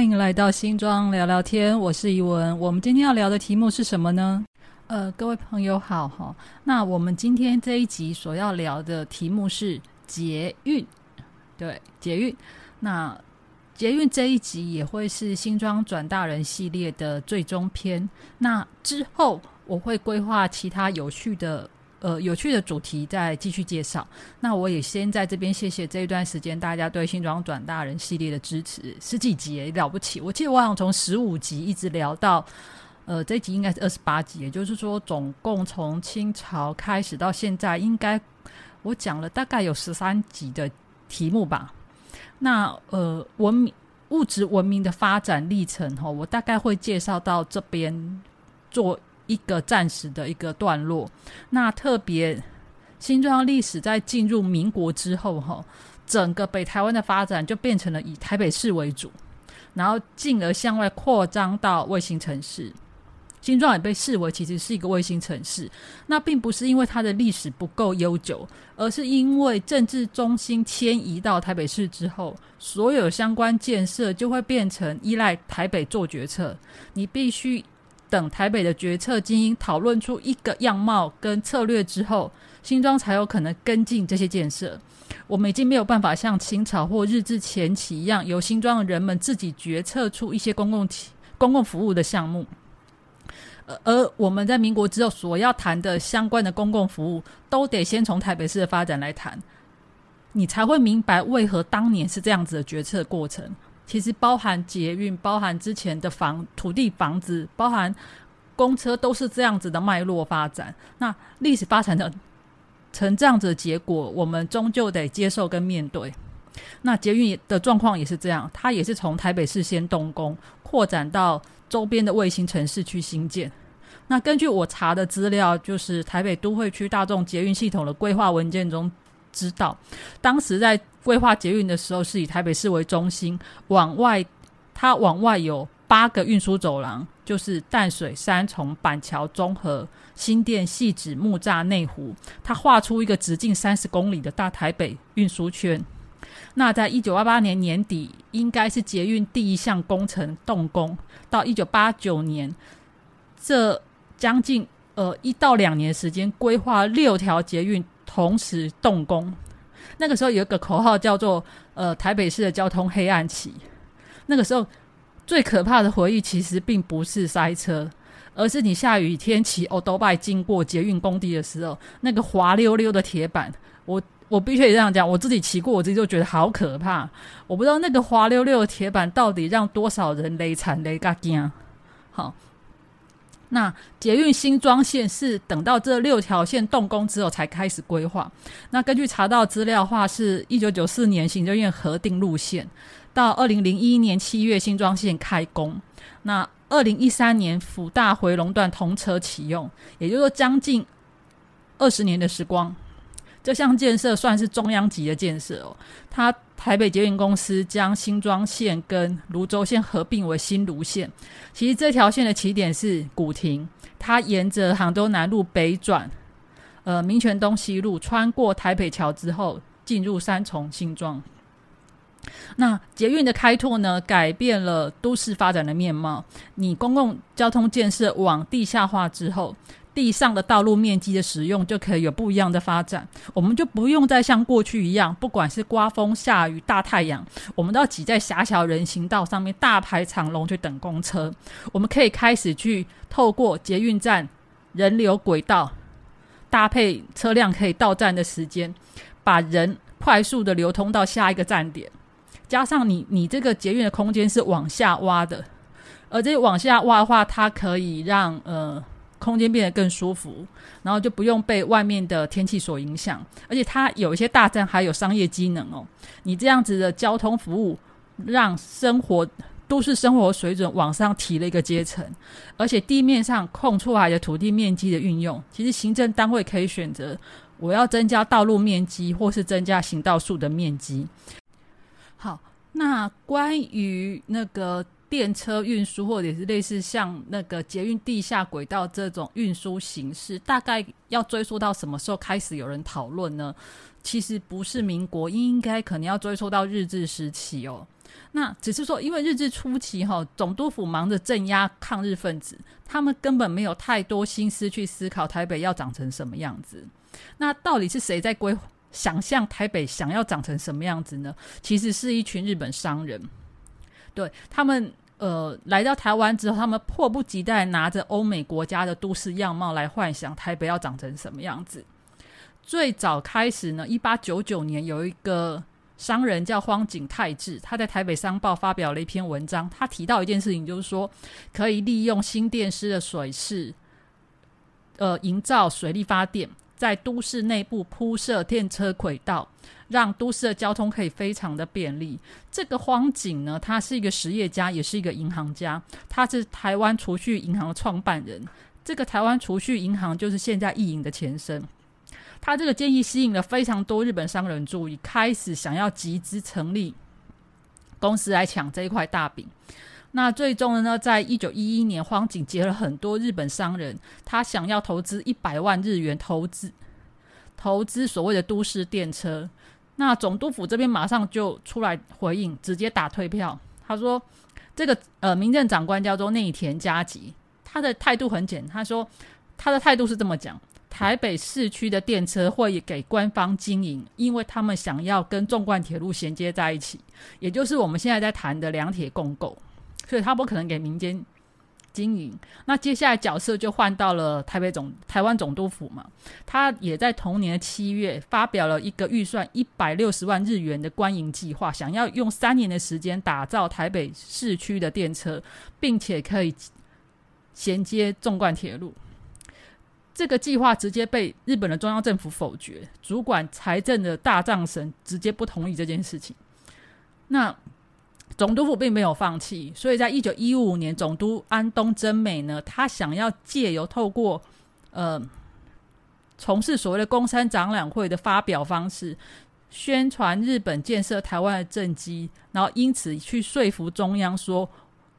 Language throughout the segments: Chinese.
欢迎来到新庄聊聊天，我是怡文。我们今天要聊的题目是什么呢？呃，各位朋友好哈。那我们今天这一集所要聊的题目是捷运，对，捷运。那捷运这一集也会是新庄转大人系列的最终篇。那之后我会规划其他有趣的。呃，有趣的主题再继续介绍。那我也先在这边谢谢这一段时间大家对新庄转大人系列的支持，十几集也了不起。我记得我好像从十五集一直聊到，呃，这集应该是二十八集，也就是说，总共从清朝开始到现在，应该我讲了大概有十三集的题目吧。那呃，文明物质文明的发展历程，哈，我大概会介绍到这边做。一个暂时的一个段落。那特别新庄历史在进入民国之后，哈，整个北台湾的发展就变成了以台北市为主，然后进而向外扩张到卫星城市。新庄也被视为其实是一个卫星城市。那并不是因为它的历史不够悠久，而是因为政治中心迁移到台北市之后，所有相关建设就会变成依赖台北做决策。你必须。等台北的决策精英讨论出一个样貌跟策略之后，新庄才有可能跟进这些建设。我们已经没有办法像清朝或日治前期一样，由新庄的人们自己决策出一些公共公共服务的项目。而我们在民国之后所要谈的相关的公共服务，都得先从台北市的发展来谈，你才会明白为何当年是这样子的决策过程。其实包含捷运，包含之前的房土地、房子，包含公车，都是这样子的脉络发展。那历史发展的成这样子的结果，我们终究得接受跟面对。那捷运的状况也是这样，它也是从台北市先动工，扩展到周边的卫星城市去新建。那根据我查的资料，就是台北都会区大众捷运系统的规划文件中。知道，当时在规划捷运的时候，是以台北市为中心，往外，它往外有八个运输走廊，就是淡水、三重、板桥、中和、新店、细指、木栅、内湖，它画出一个直径三十公里的大台北运输圈。那在一九八八年年底，应该是捷运第一项工程动工，到一九八九年，这将近呃一到两年时间，规划六条捷运。同时动工，那个时候有一个口号叫做“呃台北市的交通黑暗期”。那个时候最可怕的回忆其实并不是塞车，而是你下雨天骑欧多拜经过捷运工地的时候，那个滑溜溜的铁板。我我必须得这样讲，我自己骑过，我自己就觉得好可怕。我不知道那个滑溜溜的铁板到底让多少人累惨累嘎惊。好。那捷运新庄线是等到这六条线动工之后才开始规划。那根据查到资料话，是一九九四年行政院核定路线，到二零零一年七月新庄线开工。那二零一三年辅大回龙段通车启用，也就是说将近二十年的时光。这项建设算是中央级的建设哦。它台北捷运公司将新庄线跟泸州线合并为新泸线。其实这条线的起点是古亭，它沿着杭州南路北转，呃，民权东西路穿过台北桥之后，进入三重新庄。那捷运的开拓呢，改变了都市发展的面貌。你公共交通建设往地下化之后。地上的道路面积的使用就可以有不一样的发展，我们就不用再像过去一样，不管是刮风下雨大太阳，我们都要挤在狭小人行道上面大排长龙去等公车。我们可以开始去透过捷运站人流轨道搭配车辆可以到站的时间，把人快速的流通到下一个站点。加上你你这个捷运的空间是往下挖的，而这往下挖的话，它可以让呃。空间变得更舒服，然后就不用被外面的天气所影响，而且它有一些大站还有商业机能哦。你这样子的交通服务，让生活都市生活水准往上提了一个阶层，而且地面上空出来的土地面积的运用，其实行政单位可以选择我要增加道路面积，或是增加行道树的面积。好，那关于那个。电车运输，或者是类似像那个捷运地下轨道这种运输形式，大概要追溯到什么时候开始有人讨论呢？其实不是民国，应该可能要追溯到日治时期哦。那只是说，因为日治初期哈，总督府忙着镇压抗日分子，他们根本没有太多心思去思考台北要长成什么样子。那到底是谁在规想象台北想要长成什么样子呢？其实是一群日本商人，对他们呃来到台湾之后，他们迫不及待拿着欧美国家的都市样貌来幻想台北要长成什么样子。最早开始呢，一八九九年有一个。商人叫荒井泰治，他在台北商报发表了一篇文章，他提到一件事情，就是说可以利用新电师的水势，呃，营造水力发电，在都市内部铺设电车轨道，让都市的交通可以非常的便利。这个荒井呢，他是一个实业家，也是一个银行家，他是台湾储蓄银行的创办人。这个台湾储蓄银行就是现在意银的前身。他这个建议吸引了非常多日本商人注意，开始想要集资成立公司来抢这一块大饼。那最终呢，在一九一一年，荒井结了很多日本商人，他想要投资一百万日元投资投资所谓的都市电车。那总督府这边马上就出来回应，直接打退票。他说：“这个呃，民政长官叫做内田佳吉，他的态度很简，他说他的态度是这么讲。”台北市区的电车会给官方经营，因为他们想要跟纵贯铁路衔接在一起，也就是我们现在在谈的两铁共构，所以他不可能给民间经营。那接下来角色就换到了台北总台湾总督府嘛，他也在同年的七月发表了一个预算一百六十万日元的官营计划，想要用三年的时间打造台北市区的电车，并且可以衔接纵贯铁路。这个计划直接被日本的中央政府否决，主管财政的大藏省直接不同意这件事情。那总督府并没有放弃，所以在一九一五年，总督安东真美呢，他想要借由透过呃从事所谓的公山展览会的发表方式，宣传日本建设台湾的政绩，然后因此去说服中央说，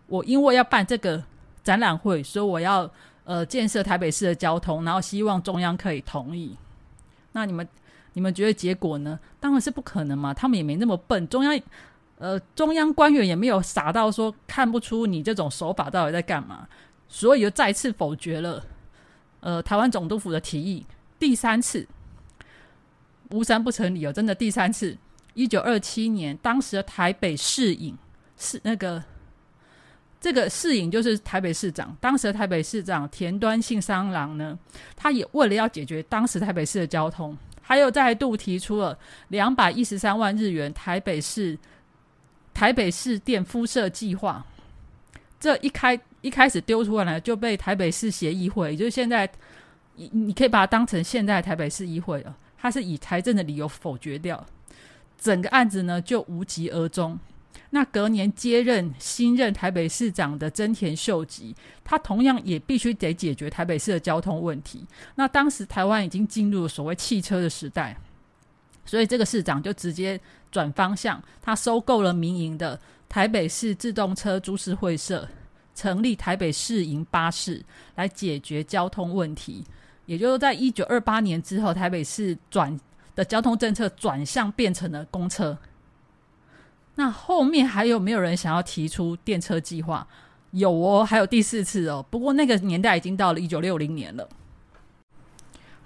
我因为要办这个展览会，所以我要。呃，建设台北市的交通，然后希望中央可以同意。那你们你们觉得结果呢？当然是不可能嘛，他们也没那么笨。中央呃，中央官员也没有傻到说看不出你这种手法到底在干嘛，所以就再次否决了呃台湾总督府的提议。第三次，无三不成理由，真的第三次。一九二七年，当时的台北市影是那个。这个市影就是台北市长，当时的台北市长田端信三郎呢，他也为了要解决当时台北市的交通，还有再度提出了两百一十三万日元台北市台北市电辐射计划。这一开一开始丢出来就被台北市协议会，也就是现在你你可以把它当成现在台北市议会了，他是以财政的理由否决掉，整个案子呢就无疾而终。那隔年接任新任台北市长的真田秀吉，他同样也必须得解决台北市的交通问题。那当时台湾已经进入了所谓汽车的时代，所以这个市长就直接转方向，他收购了民营的台北市自动车株式会社，成立台北市营巴士来解决交通问题。也就是在一九二八年之后，台北市转的交通政策转向变成了公车。那后面还有没有人想要提出电车计划？有哦，还有第四次哦。不过那个年代已经到了一九六零年了。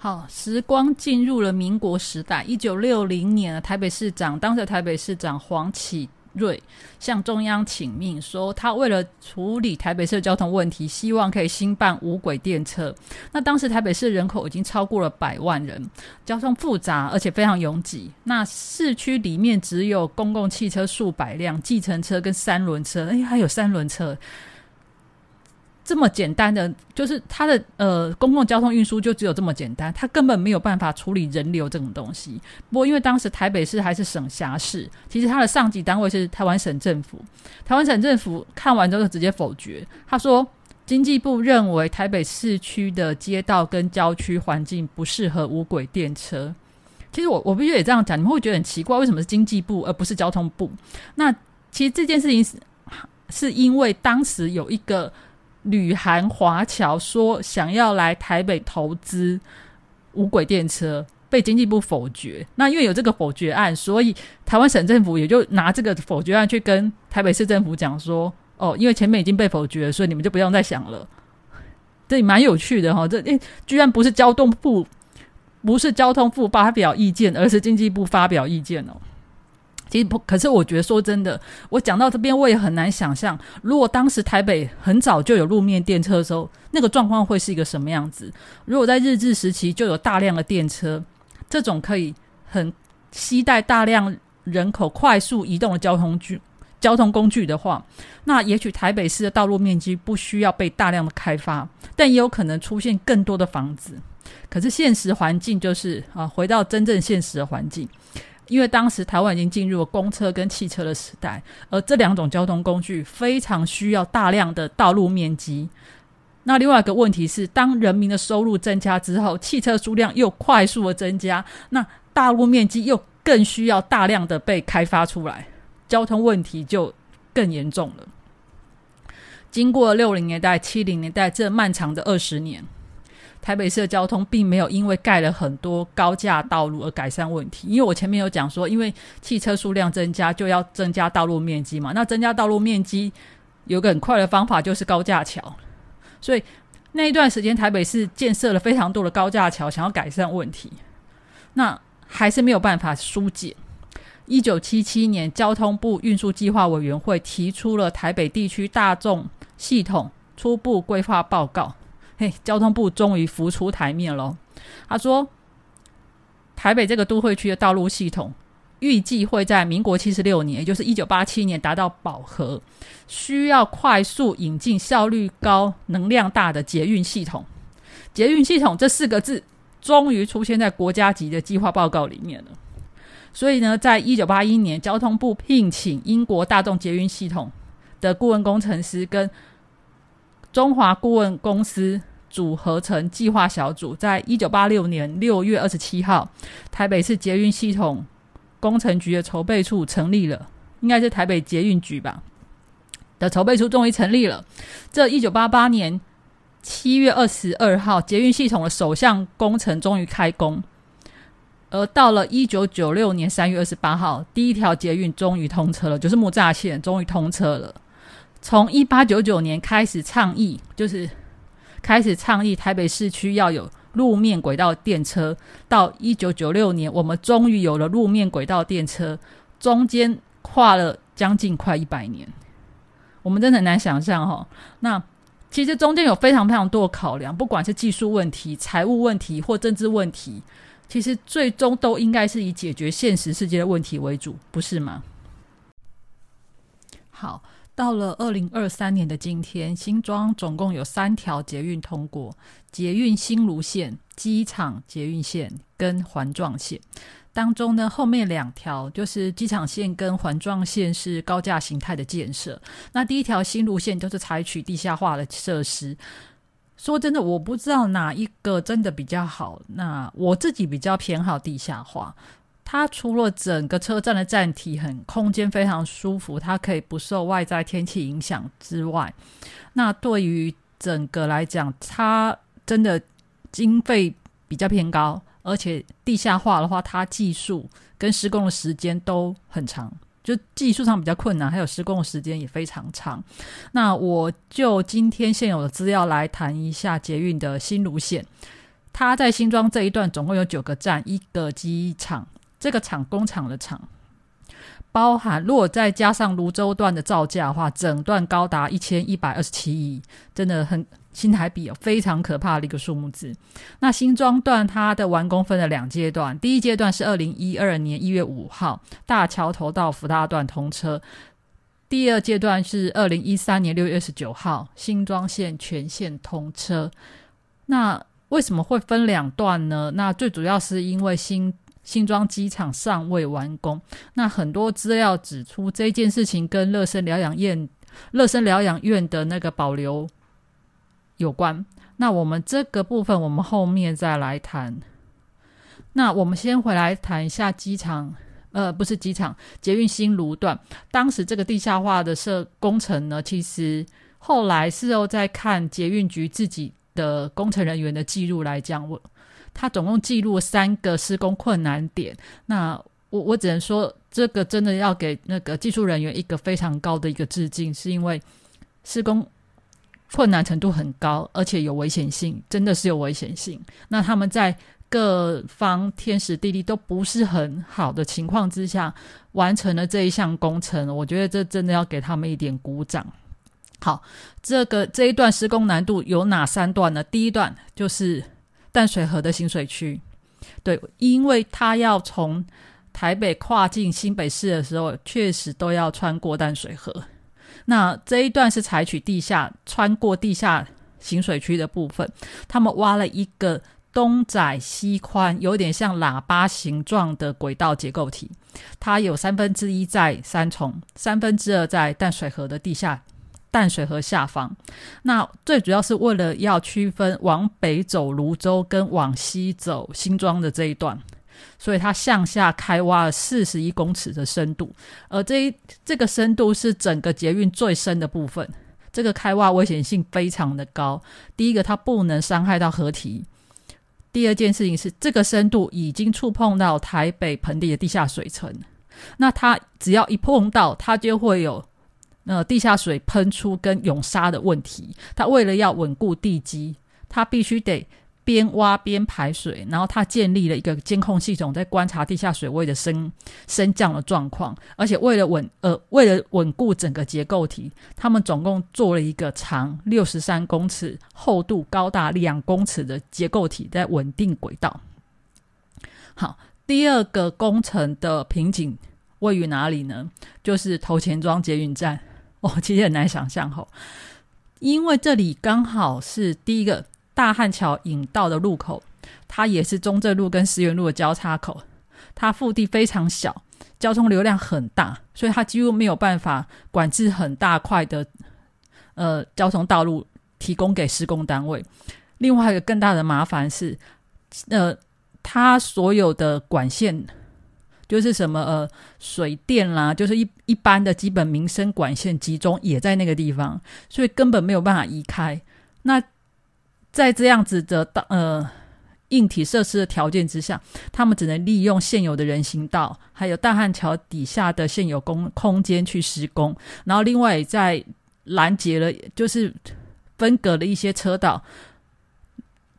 好，时光进入了民国时代，一九六零年，台北市长当时台北市长黄启。瑞向中央请命，说他为了处理台北市的交通问题，希望可以兴办无轨电车。那当时台北市人口已经超过了百万人，交通复杂而且非常拥挤。那市区里面只有公共汽车数百辆，计程车跟三轮车，哎，还有三轮车。这么简单的，就是它的呃公共交通运输就只有这么简单，它根本没有办法处理人流这种东西。不过因为当时台北市还是省辖市，其实它的上级单位是台湾省政府。台湾省政府看完之后就直接否决，他说经济部认为台北市区的街道跟郊区环境不适合无轨电车。其实我我必须也这样讲，你们会觉得很奇怪，为什么是经济部而不是交通部？那其实这件事情是是因为当时有一个。旅韩华侨说想要来台北投资无轨电车，被经济部否决。那因为有这个否决案，所以台湾省政府也就拿这个否决案去跟台北市政府讲说：“哦，因为前面已经被否决，所以你们就不用再想了。”这蛮有趣的哈，这诶，居然不是交通部，不是交通部发表意见，而是经济部发表意见哦。其实不，可是我觉得说真的，我讲到这边，我也很难想象，如果当时台北很早就有路面电车的时候，那个状况会是一个什么样子。如果在日治时期就有大量的电车，这种可以很携带大量人口快速移动的交通具。交通工具的话，那也许台北市的道路面积不需要被大量的开发，但也有可能出现更多的房子。可是现实环境就是啊，回到真正现实的环境，因为当时台湾已经进入了公车跟汽车的时代，而这两种交通工具非常需要大量的道路面积。那另外一个问题是，当人民的收入增加之后，汽车数量又快速的增加，那道路面积又更需要大量的被开发出来。交通问题就更严重了。经过六零年代、七零年代这漫长的二十年，台北市的交通并没有因为盖了很多高架道路而改善问题。因为我前面有讲说，因为汽车数量增加，就要增加道路面积嘛。那增加道路面积有个很快的方法，就是高架桥。所以那一段时间，台北市建设了非常多的高架桥，想要改善问题，那还是没有办法疏解。一九七七年，交通部运输计划委员会提出了台北地区大众系统初步规划报告。嘿，交通部终于浮出台面了。他说，台北这个都会区的道路系统预计会在民国七十六年，也就是一九八七年达到饱和，需要快速引进效率高、能量大的捷运系统。捷运系统这四个字终于出现在国家级的计划报告里面了。所以呢，在一九八一年，交通部聘请英国大众捷运系统的顾问工程师跟中华顾问公司组合成计划小组，在一九八六年六月二十七号，台北市捷运系统工程局的筹备处成立了，应该是台北捷运局吧的筹备处终于成立了。这一九八八年七月二十二号，捷运系统的首项工程终于开工。而到了一九九六年三月二十八号，第一条捷运终于通车了，就是木栅线终于通车了。从一八九九年开始倡议，就是开始倡议台北市区要有路面轨道电车，到一九九六年，我们终于有了路面轨道电车，中间跨了将近快一百年，我们真的很难想象哈。那其实中间有非常非常多的考量，不管是技术问题、财务问题或政治问题。其实最终都应该是以解决现实世界的问题为主，不是吗？好，到了二零二三年的今天，新庄总共有三条捷运通过：捷运新芦线、机场捷运线跟环状线。当中呢，后面两条就是机场线跟环状线是高架形态的建设。那第一条新芦线就是采取地下化的设施。说真的，我不知道哪一个真的比较好。那我自己比较偏好地下化。它除了整个车站的站体很空间非常舒服，它可以不受外在天气影响之外，那对于整个来讲，它真的经费比较偏高，而且地下化的话，它技术跟施工的时间都很长。就技术上比较困难，还有施工的时间也非常长。那我就今天现有的资料来谈一下捷运的新路线。它在新庄这一段总共有九个站，一个机场，这个厂工厂的厂，包含如果再加上泸州段的造价的话，整段高达一千一百二十七亿，真的很。新台币有非常可怕的一个数目字。那新庄段它的完工分了两阶段，第一阶段是二零一二年一月五号大桥头到福大段通车，第二阶段是二零一三年六月二十九号新庄线全线通车。那为什么会分两段呢？那最主要是因为新新庄机场尚未完工。那很多资料指出这件事情跟乐生疗养院、乐生疗养院的那个保留。有关，那我们这个部分我们后面再来谈。那我们先回来谈一下机场，呃，不是机场，捷运新路段。当时这个地下化的设工程呢，其实后来事后在看捷运局自己的工程人员的记录来讲，我他总共记录三个施工困难点。那我我只能说，这个真的要给那个技术人员一个非常高的一个致敬，是因为施工困难程度很高，而且有危险性，真的是有危险性。那他们在各方天时地利都不是很好的情况之下，完成了这一项工程，我觉得这真的要给他们一点鼓掌。好，这个这一段施工难度有哪三段呢？第一段就是淡水河的新水区，对，因为它要从台北跨进新北市的时候，确实都要穿过淡水河。那这一段是采取地下穿过地下行水区的部分，他们挖了一个。东窄西宽，有点像喇叭形状的轨道结构体。它有三分之一在三重，三分之二在淡水河的地下，淡水河下方。那最主要是为了要区分往北走泸州跟往西走新庄的这一段，所以它向下开挖了四十一公尺的深度。而这一这个深度是整个捷运最深的部分。这个开挖危险性非常的高。第一个，它不能伤害到河堤。第二件事情是，这个深度已经触碰到台北盆地的地下水层，那它只要一碰到，它就会有呃地下水喷出跟涌沙的问题。它为了要稳固地基，它必须得。边挖边排水，然后他建立了一个监控系统，在观察地下水位的升升降的状况。而且为了稳呃为了稳固整个结构体，他们总共做了一个长六十三公尺、厚度高达两公尺的结构体，在稳定轨道。好，第二个工程的瓶颈位于哪里呢？就是头前庄捷运站。哦，其实很难想象吼，因为这里刚好是第一个。大汉桥引道的路口，它也是中正路跟石原路的交叉口。它腹地非常小，交通流量很大，所以它几乎没有办法管制很大块的呃交通道路，提供给施工单位。另外一个更大的麻烦是，呃，它所有的管线就是什么呃水电啦，就是一一般的基本民生管线集中也在那个地方，所以根本没有办法移开。那在这样子的呃硬体设施的条件之下，他们只能利用现有的人行道，还有大汉桥底下的现有空空间去施工，然后另外在拦截了，就是分隔了一些车道，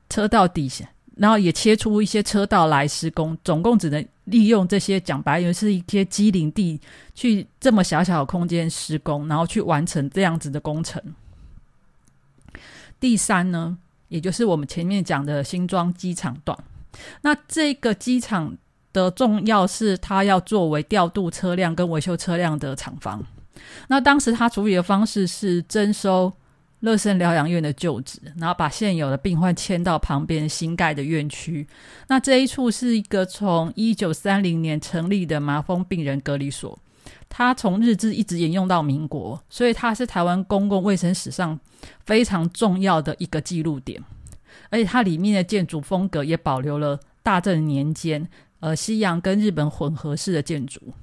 车道底下，然后也切出一些车道来施工，总共只能利用这些讲白，因为是一些机林地，去这么小小的空间施工，然后去完成这样子的工程。第三呢？也就是我们前面讲的新庄机场段，那这个机场的重要是它要作为调度车辆跟维修车辆的厂房。那当时他处理的方式是征收乐生疗养院的旧址，然后把现有的病患迁到旁边新盖的院区。那这一处是一个从一九三零年成立的麻风病人隔离所。它从日治一直沿用到民国，所以它是台湾公共卫生史上非常重要的一个记录点。而且它里面的建筑风格也保留了大正年间呃西洋跟日本混合式的建筑，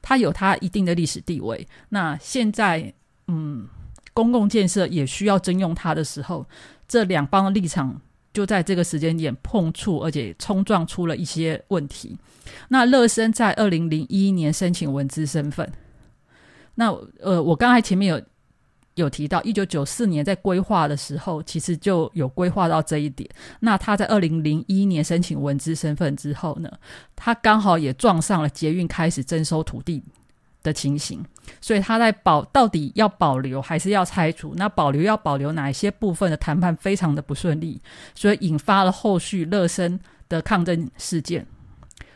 它有它一定的历史地位。那现在嗯，公共建设也需要征用它的时候，这两方的立场。就在这个时间点碰触，而且冲撞出了一些问题。那乐生在二零零一年申请文资身份。那呃，我刚才前面有有提到，一九九四年在规划的时候，其实就有规划到这一点。那他在二零零一年申请文资身份之后呢，他刚好也撞上了捷运开始征收土地。的情形，所以他在保到底要保留还是要拆除？那保留要保留哪一些部分的谈判非常的不顺利，所以引发了后续乐生的抗争事件。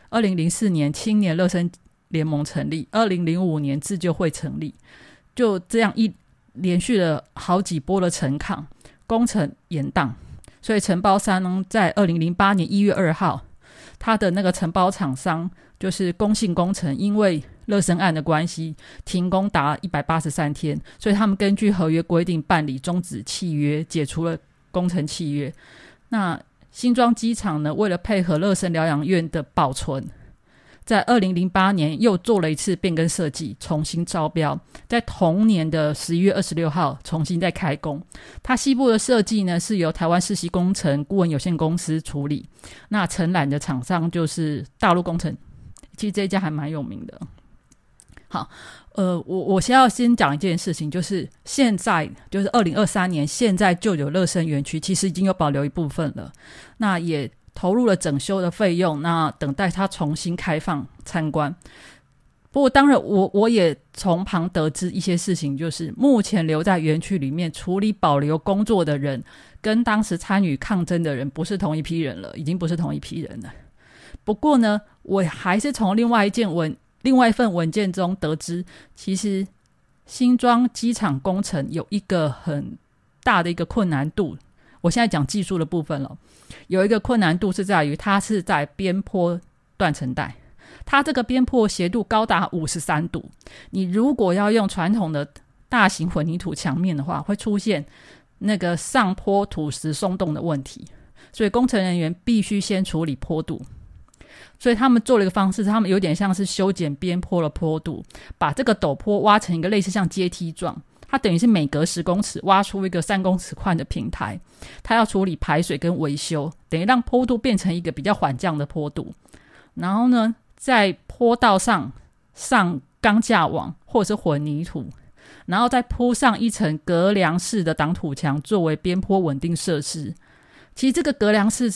二零零四年青年乐生联盟成立，二零零五年自救会成立，就这样一连续了好几波的陈抗，工程延宕，所以承包商在二零零八年一月二号，他的那个承包厂商就是工信工程，因为乐生案的关系停工达一百八十三天，所以他们根据合约规定办理终止契约，解除了工程契约。那新庄机场呢，为了配合乐生疗养院的保存，在二零零八年又做了一次变更设计，重新招标，在同年的十一月二十六号重新再开工。它西部的设计呢是由台湾世袭工程顾问有限公司处理，那承揽的厂商就是大陆工程，其实这一家还蛮有名的。好，呃，我我先要先讲一件事情，就是现在就是二零二三年，现在就有乐生园区其实已经有保留一部分了，那也。投入了整修的费用，那等待它重新开放参观。不过，当然，我我也从旁得知一些事情，就是目前留在园区里面处理保留工作的人，跟当时参与抗争的人不是同一批人了，已经不是同一批人了。不过呢，我还是从另外一件文、另外一份文件中得知，其实新庄机场工程有一个很大的一个困难度。我现在讲技术的部分了。有一个困难度是在于，它是在边坡断层带，它这个边坡斜度高达五十三度。你如果要用传统的大型混凝土墙面的话，会出现那个上坡土石松动的问题。所以工程人员必须先处理坡度。所以他们做了一个方式，他们有点像是修剪边坡的坡度，把这个陡坡挖成一个类似像阶梯状。它等于是每隔十公尺挖出一个三公尺宽的平台，它要处理排水跟维修，等于让坡度变成一个比较缓降的坡度。然后呢，在坡道上上钢架网或者是混凝土，然后再铺上一层隔梁式的挡土墙作为边坡稳定设施。其实这个隔梁式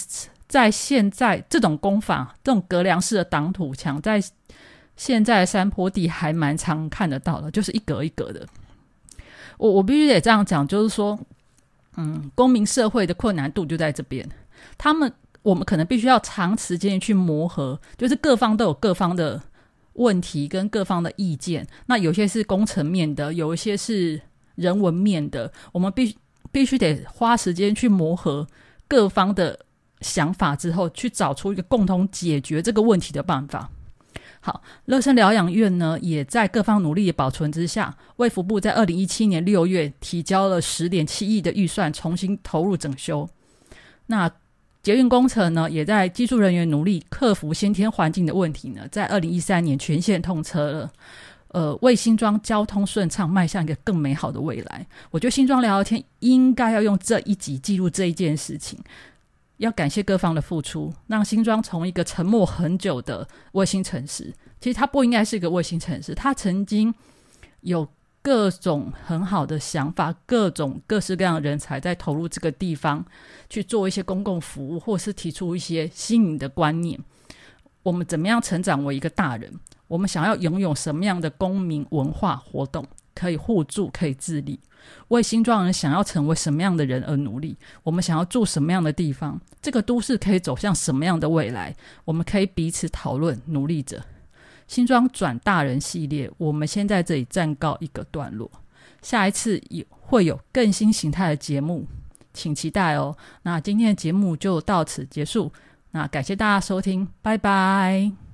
在现在这种工法，这种隔梁式的挡土墙在现在山坡地还蛮常看得到的，就是一格一格的。我我必须得这样讲，就是说，嗯，公民社会的困难度就在这边。他们我们可能必须要长时间去磨合，就是各方都有各方的问题跟各方的意见。那有些是工程面的，有一些是人文面的，我们必须必须得花时间去磨合各方的想法之后，去找出一个共同解决这个问题的办法。好，乐生疗养院呢，也在各方努力的保存之下，卫福部在二零一七年六月提交了十点七亿的预算，重新投入整修。那捷运工程呢，也在技术人员努力克服先天环境的问题呢，在二零一三年全线通车了。呃，为新庄交通顺畅迈向一个更美好的未来。我觉得新庄聊聊天应该要用这一集记录这一件事情。要感谢各方的付出，让新庄从一个沉默很久的卫星城市，其实它不应该是一个卫星城市。它曾经有各种很好的想法，各种各式各样的人才在投入这个地方去做一些公共服务，或是提出一些新颖的观念。我们怎么样成长为一个大人？我们想要拥有什么样的公民文化活动？可以互助，可以自立，为新庄人想要成为什么样的人而努力。我们想要住什么样的地方？这个都市可以走向什么样的未来？我们可以彼此讨论，努力着。新庄转大人系列，我们先在这里暂告一个段落。下一次有会有更新形态的节目，请期待哦。那今天的节目就到此结束。那感谢大家收听，拜拜。